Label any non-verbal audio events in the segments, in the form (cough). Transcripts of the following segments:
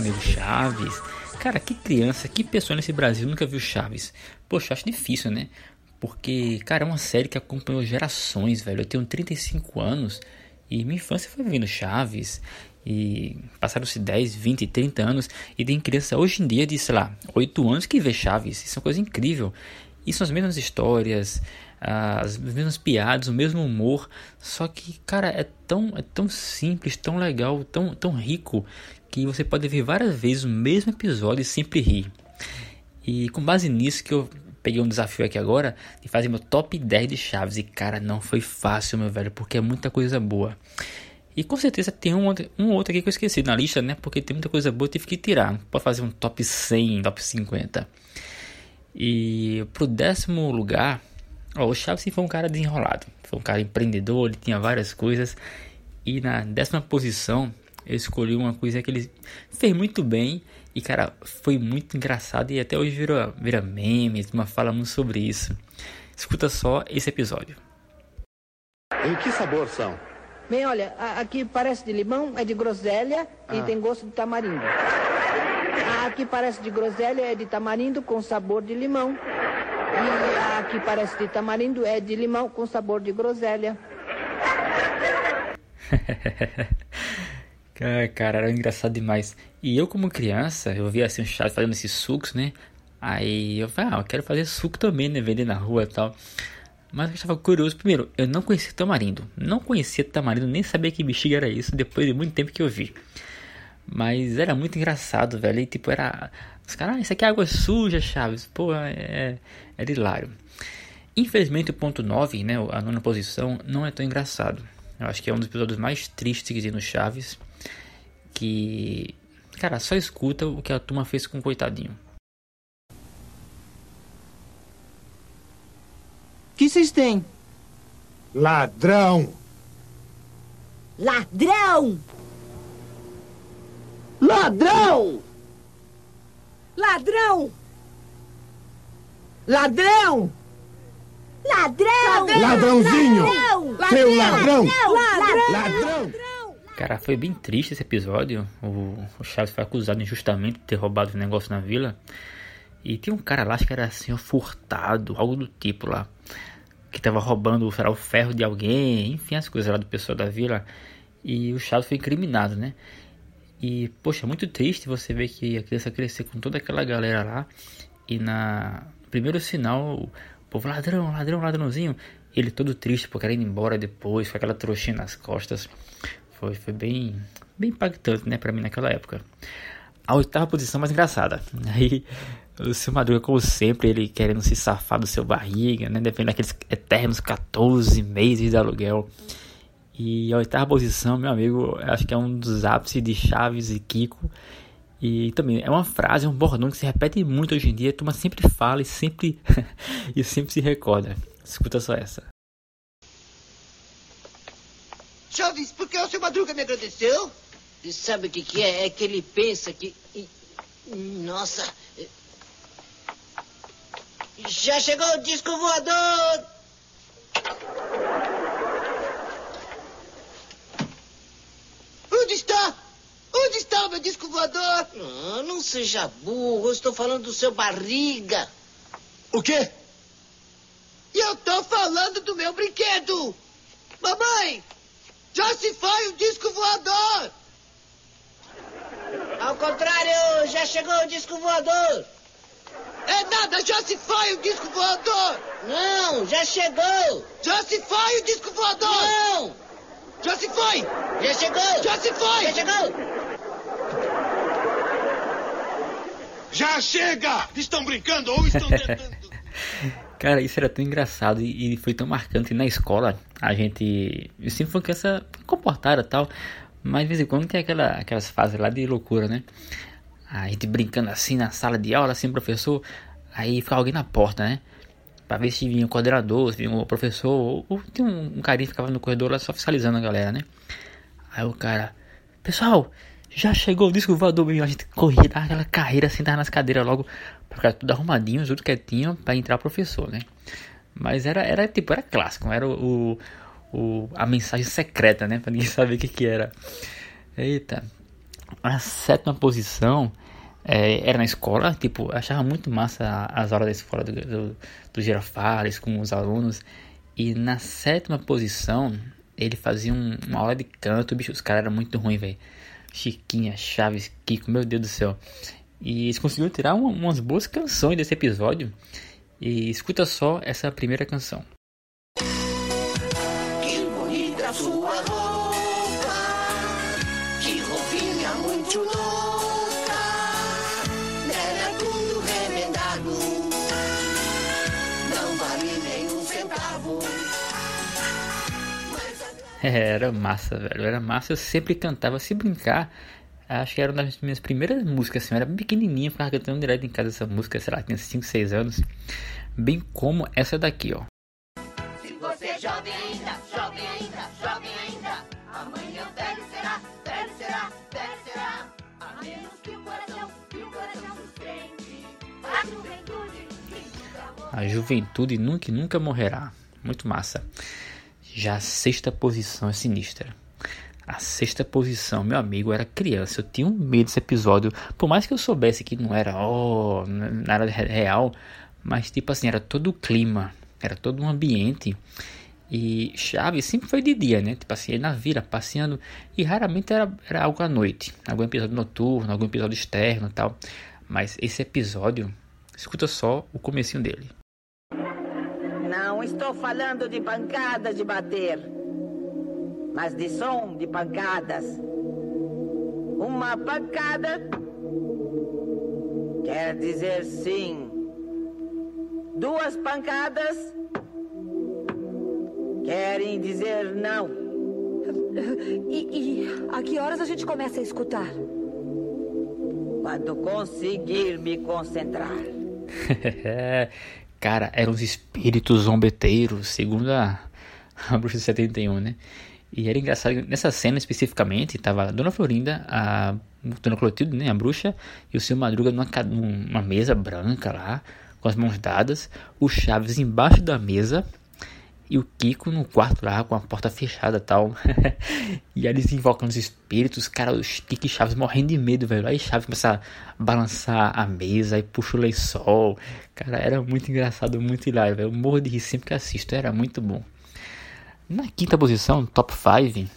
meu amigo Chaves. Cara, que criança, que pessoa nesse Brasil nunca viu Chaves? Poxa, acho difícil, né? Porque, cara, é uma série que acompanhou gerações, velho. Eu tenho 35 anos e minha infância foi vendo Chaves. E passaram-se 10, 20, 30 anos. E tem criança hoje em dia de, sei lá, 8 anos que vê Chaves. Isso é uma coisa incrível. E são as mesmas histórias, as mesmas piadas, o mesmo humor. Só que, cara, é tão, é tão simples, tão legal, tão, tão rico. Que você pode ver várias vezes o mesmo episódio e sempre rir. E com base nisso que eu peguei um desafio aqui agora de fazer meu top 10 de chaves. E cara, não foi fácil, meu velho, porque é muita coisa boa. E com certeza tem um, um outro aqui que eu esqueci na lista, né? Porque tem muita coisa boa, eu tive que tirar. Pode fazer um top 100, top 50. E pro décimo lugar, ó, o Chaves foi um cara desenrolado. Foi um cara empreendedor, ele tinha várias coisas. E na décima posição, eu escolhi uma coisa que ele fez muito bem. E cara, foi muito engraçado. E até hoje vira, vira meme, uma fala muito sobre isso. Escuta só esse episódio. Em que sabor são? Bem, olha, aqui parece de limão, é de groselha ah. e tem gosto de tamarindo. Aqui parece de groselha, é de tamarindo com sabor de limão. E aqui parece de tamarindo, é de limão com sabor de groselha. (laughs) Cara, era engraçado demais. E eu, como criança, eu via assim um chato fazendo esses sucos, né? Aí eu falei, ah, eu quero fazer suco também, né? Vender na rua e tal. Mas eu estava curioso. Primeiro, eu não conhecia tamarindo. Não conhecia tamarindo, nem sabia que bexiga era isso. Depois de muito tempo que eu vi. Mas era muito engraçado, velho. E tipo, era. Os caras, ah, isso aqui é água suja, Chaves. Pô, é, é hilário. Infelizmente, o ponto 9, né? A nona posição, não é tão engraçado. Eu acho que é um dos episódios mais tristes que tem no Chaves. Que. Cara, só escuta o que a turma fez com o coitadinho. O que vocês têm? Ladrão! Ladrão! Ladrão! Ladrão! Ladrão! Ladrão! Ladrãozinho! Ladrão! Seu ladrão! Ladrão! Ladrão! Cara, foi bem triste esse episódio. O, o Chaves foi acusado injustamente de ter roubado o negócio na vila. E tinha um cara lá, acho que era assim, furtado, algo do tipo lá. Que tava roubando será, o ferro de alguém, enfim, as coisas lá do pessoal da vila. E o Chaves foi incriminado, né? E, poxa, muito triste você ver que a criança crescer com toda aquela galera lá. E na primeiro sinal, o povo ladrão, ladrão, ladrãozinho. Ele todo triste por querer ir embora depois, com aquela trouxinha nas costas. Foi, foi bem, bem impactante, né, pra mim naquela época. A oitava posição mais engraçada. (laughs) Aí o seu Madruga, como sempre, ele querendo se safar do seu barriga, né? Depende daqueles eternos 14 meses de aluguel. E a oitava posição, meu amigo, acho que é um dos ápices de Chaves e Kiko. E também é uma frase, um bordão que se repete muito hoje em dia, a turma sempre fala e sempre, (laughs) e sempre se recorda. Escuta só essa. Chaves, por que o seu Madruga me agradeceu? E sabe o que, que é? É que ele pensa que. Nossa! Já chegou o disco voador! Onde está? Onde está o meu disco voador? Não, não seja burro, eu estou falando do seu barriga. O quê? E eu estou falando do meu brinquedo. Mamãe, já se foi o disco voador. Ao contrário, já chegou o disco voador. É nada, já se foi o disco voador. Não, já chegou. Já se foi o disco voador. Não. Já se foi! Já chegou! Já se foi! Já chegou! Já chega! Estão brincando ou estão tentando? (laughs) Cara, isso era tão engraçado e foi tão marcante na escola. A gente eu sempre foi criança comportada e tal, mas de vez em quando tem aquela, aquelas fases lá de loucura, né? A gente brincando assim na sala de aula, assim, professor, aí fica alguém na porta, né? Pra ver se vinha o coordenador, se vinha o professor, ou, ou tinha um, um carinha que ficava no corredor lá só fiscalizando a galera, né? Aí o cara, pessoal, já chegou o disco voador, a gente corria, dava aquela carreira, sentar nas cadeiras logo, pra ficar tudo arrumadinho, tudo quietinho, pra entrar professor, né? Mas era, era tipo, era clássico, era o, o, a mensagem secreta, né? Pra ninguém saber o que, que era. Eita. A sétima posição é, era na escola, tipo, achava muito massa as aulas da escola do, do, do Girafales com os alunos. E na sétima posição, ele fazia um, uma aula de canto, bicho, os caras eram muito ruins, velho. Chiquinha, Chaves, Kiko, meu Deus do céu. E eles conseguiram tirar uma, umas boas canções desse episódio. E escuta só essa primeira canção. (laughs) Era massa, velho. Era massa. Eu sempre cantava, se brincar. Acho que era uma das minhas primeiras músicas, assim. Eu era pequenininha, ficava cantando direto em casa essa música, sei lá, tinha 5, 6 anos. Bem como essa daqui, ó. Se você é jovem ainda, jovem ainda, jovem ainda, amanhã velho será, velho será, velho será. A menos que o coração, que o coração sustente. A juventude, A juventude nunca, nunca morrerá. Muito massa. Já a sexta posição é sinistra. A sexta posição, meu amigo, era criança. Eu tinha um medo desse episódio. Por mais que eu soubesse que não era, oh, nada real. Mas, tipo assim, era todo o clima. Era todo um ambiente. E Chaves sempre foi de dia, né? Tipo assim, na vila, passeando. E raramente era, era algo à noite. Algum episódio noturno, algum episódio externo tal. Mas esse episódio, escuta só o comecinho dele. Não estou falando de pancadas de bater, mas de som de pancadas. Uma pancada quer dizer sim. Duas pancadas querem dizer não. (laughs) E, e a que horas a gente começa a escutar? Quando conseguir me concentrar. (laughs) Cara, eram os espíritos zombeteiros, segundo a, (laughs) a Bruxa de 71, né? E era engraçado, nessa cena especificamente, tava a Dona Florinda, a Dona Clotilde, né, a bruxa, e o Seu Madruga numa, numa mesa branca lá, com as mãos dadas, o Chaves embaixo da mesa, e o Kiko no quarto lá, com a porta fechada e tal. (laughs) e eles invocando os espíritos, cara, os Kiko e Chaves morrendo de medo, velho. Aí Chaves começa a balançar a mesa, aí puxa o lençol. Cara, era muito engraçado, muito hilário, velho. Eu morro de rir sempre que assisto, era muito bom. Na quinta posição, top 5,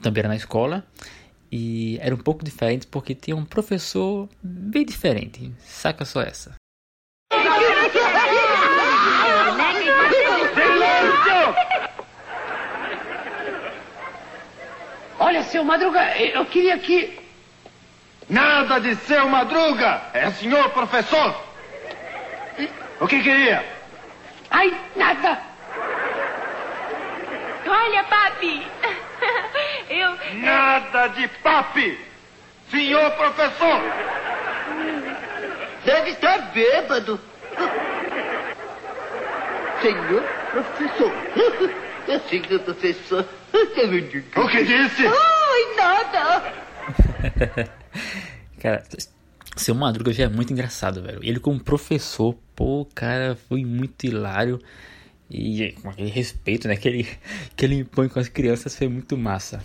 também era na escola. E era um pouco diferente porque tinha um professor bem diferente. Saca só essa. (laughs) (laughs) Olha, seu Madruga, eu queria que. Nada de seu Madruga! É senhor professor! O que queria? Ai, nada! Olha, papi! Eu. Nada de papi! Senhor professor! Deve estar bêbado. Senhor professor. (laughs) Senhor professor. (laughs) O que disse? Ai, nada. (laughs) Cara, seu Madruga já é muito engraçado, velho. Ele como professor, pô, cara, foi muito hilário. E com aquele respeito, né, que ele, que ele impõe com as crianças foi muito massa.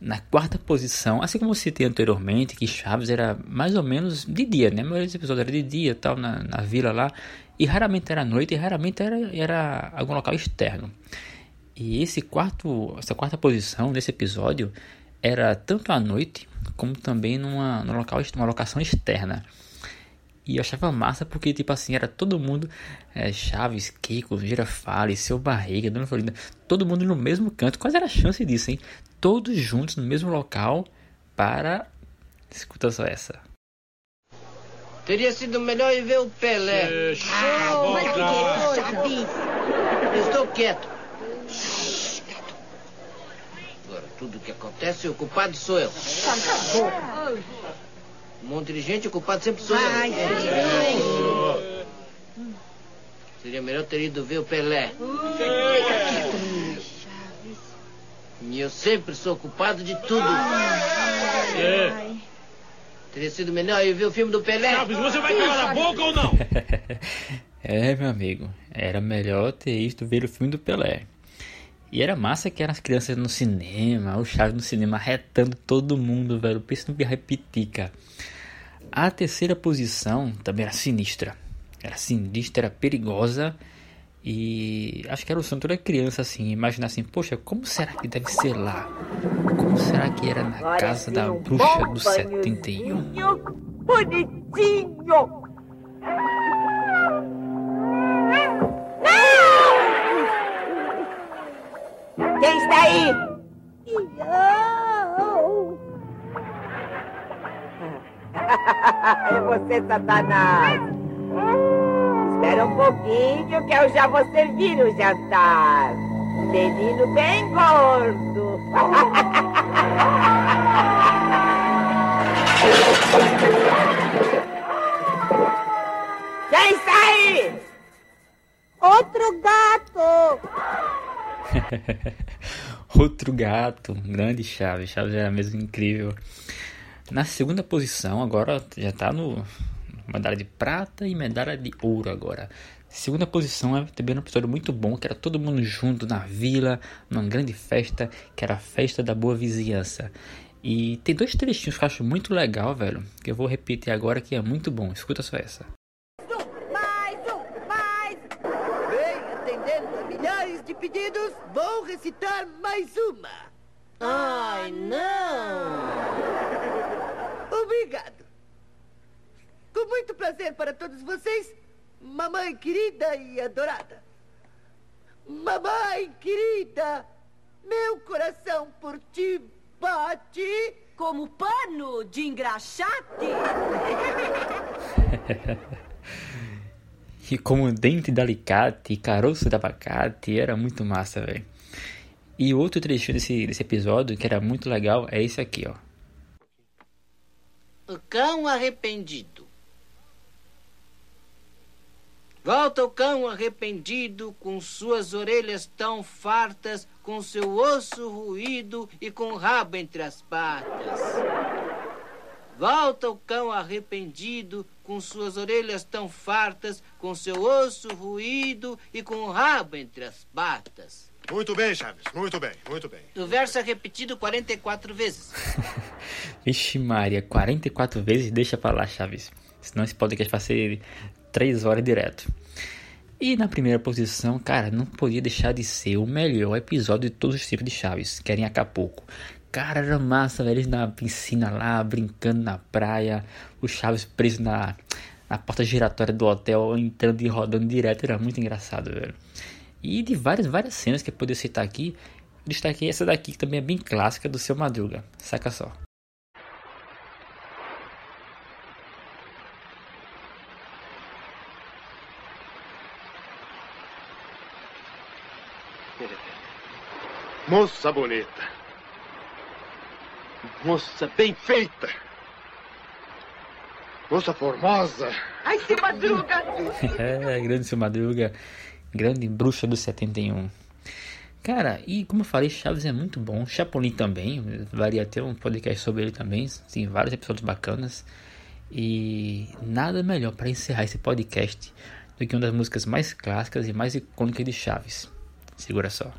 Na quarta posição, assim como eu citei anteriormente, que Chaves era mais ou menos de dia, né? A maioria dos episódios era de dia, tal, na, na vila lá. E raramente era noite, e raramente era, era algum local externo. E esse quarto, essa quarta posição desse episódio era tanto à noite como também numa, numa, local, numa locação externa. E eu achava massa porque, tipo assim, era todo mundo, é, Chaves, Kiko, Girafales, Seu Barriga, Dona Florinda, todo mundo no mesmo canto. Quais era a chance disso, hein? Todos juntos no mesmo local para... Escuta só essa. Teria sido melhor ir ver o Pelé. Mas que coisa! Eu estou quieto. Agora, tudo que acontece, o culpado sou eu. Um monte de gente, o culpado sempre sou eu. Seria melhor ter ido ver o Pelé. E eu sempre sou culpado de tudo. Teria sido melhor ir ver o filme do Pelé. Chaves, você vai calar a boca ou não? (laughs) é, meu amigo, era melhor ter ido ver o filme do Pelé. E era massa que eram as crianças no cinema, o Chaves no cinema retando todo mundo, velho. Pensa no que repetir, cara. A terceira posição também era sinistra. Era sinistra, era perigosa. E acho que era o sonho toda criança, assim, imaginar assim, poxa, como será que deve ser lá? Como será que era na casa da bruxa do 71? Bonitinho! Aí? Eu! (laughs) É você, Satanás! Espera um pouquinho que eu já vou servir o jantar. Menino bem gordo. (laughs) Quem está aí? Outro gato! (laughs) Outro gato, grande Chaves. Chaves era mesmo incrível. Na segunda posição, agora já está no medalha de prata e medalha de ouro agora. Segunda posição é também um episódio muito bom, que era todo mundo junto na vila, numa grande festa, que era a festa da boa vizinhança. E tem dois trechinhos que eu acho muito legal, velho, que eu vou repetir agora que é muito bom. Escuta só essa. Mais um, mais! Bem, atendendo a milhares de pedidos, vou recitar mais uma. Ai, não! Obrigado. Com muito prazer para todos vocês, mamãe querida e adorada. Mamãe querida, meu coração por ti bate. Como pano de engraxate? (laughs) E como dente de alicate, caroço de abacate, era muito massa, velho. E outro trechinho desse, desse episódio que era muito legal é esse aqui, ó. O cão arrependido. Volta o cão arrependido, com suas orelhas tão fartas, com seu osso ruído e com o rabo entre as patas. Volta o cão arrependido, com suas orelhas tão fartas, com seu osso ruído e com o rabo entre as patas. Muito bem, Chaves. Muito bem, muito bem. O verso é repetido 44 vezes. (laughs) Vixe Maria, 44 vezes deixa pra lá, Chaves. Senão esse podcast vai ser 3 horas direto. E na primeira posição, cara, não podia deixar de ser o melhor episódio de todos os tipos de Chaves, que era em Acapulco. Cara, era massa, velho, eles na piscina lá, brincando na praia, o Chaves preso na, na porta giratória do hotel, entrando e rodando direto, era muito engraçado, velho. E de várias, várias cenas que eu poderia citar aqui, destaquei essa daqui que também é bem clássica do seu Madruga. Saca só. Moça bonita. Moça bem feita. Moça formosa. Ai, se madruga! (laughs) é, grande seu Madruga, grande bruxa do 71. Cara, e como eu falei, Chaves é muito bom. Chapolin também, varia até um podcast sobre ele também. Tem vários episódios bacanas. E nada melhor para encerrar esse podcast do que uma das músicas mais clássicas e mais icônicas de Chaves. Segura só.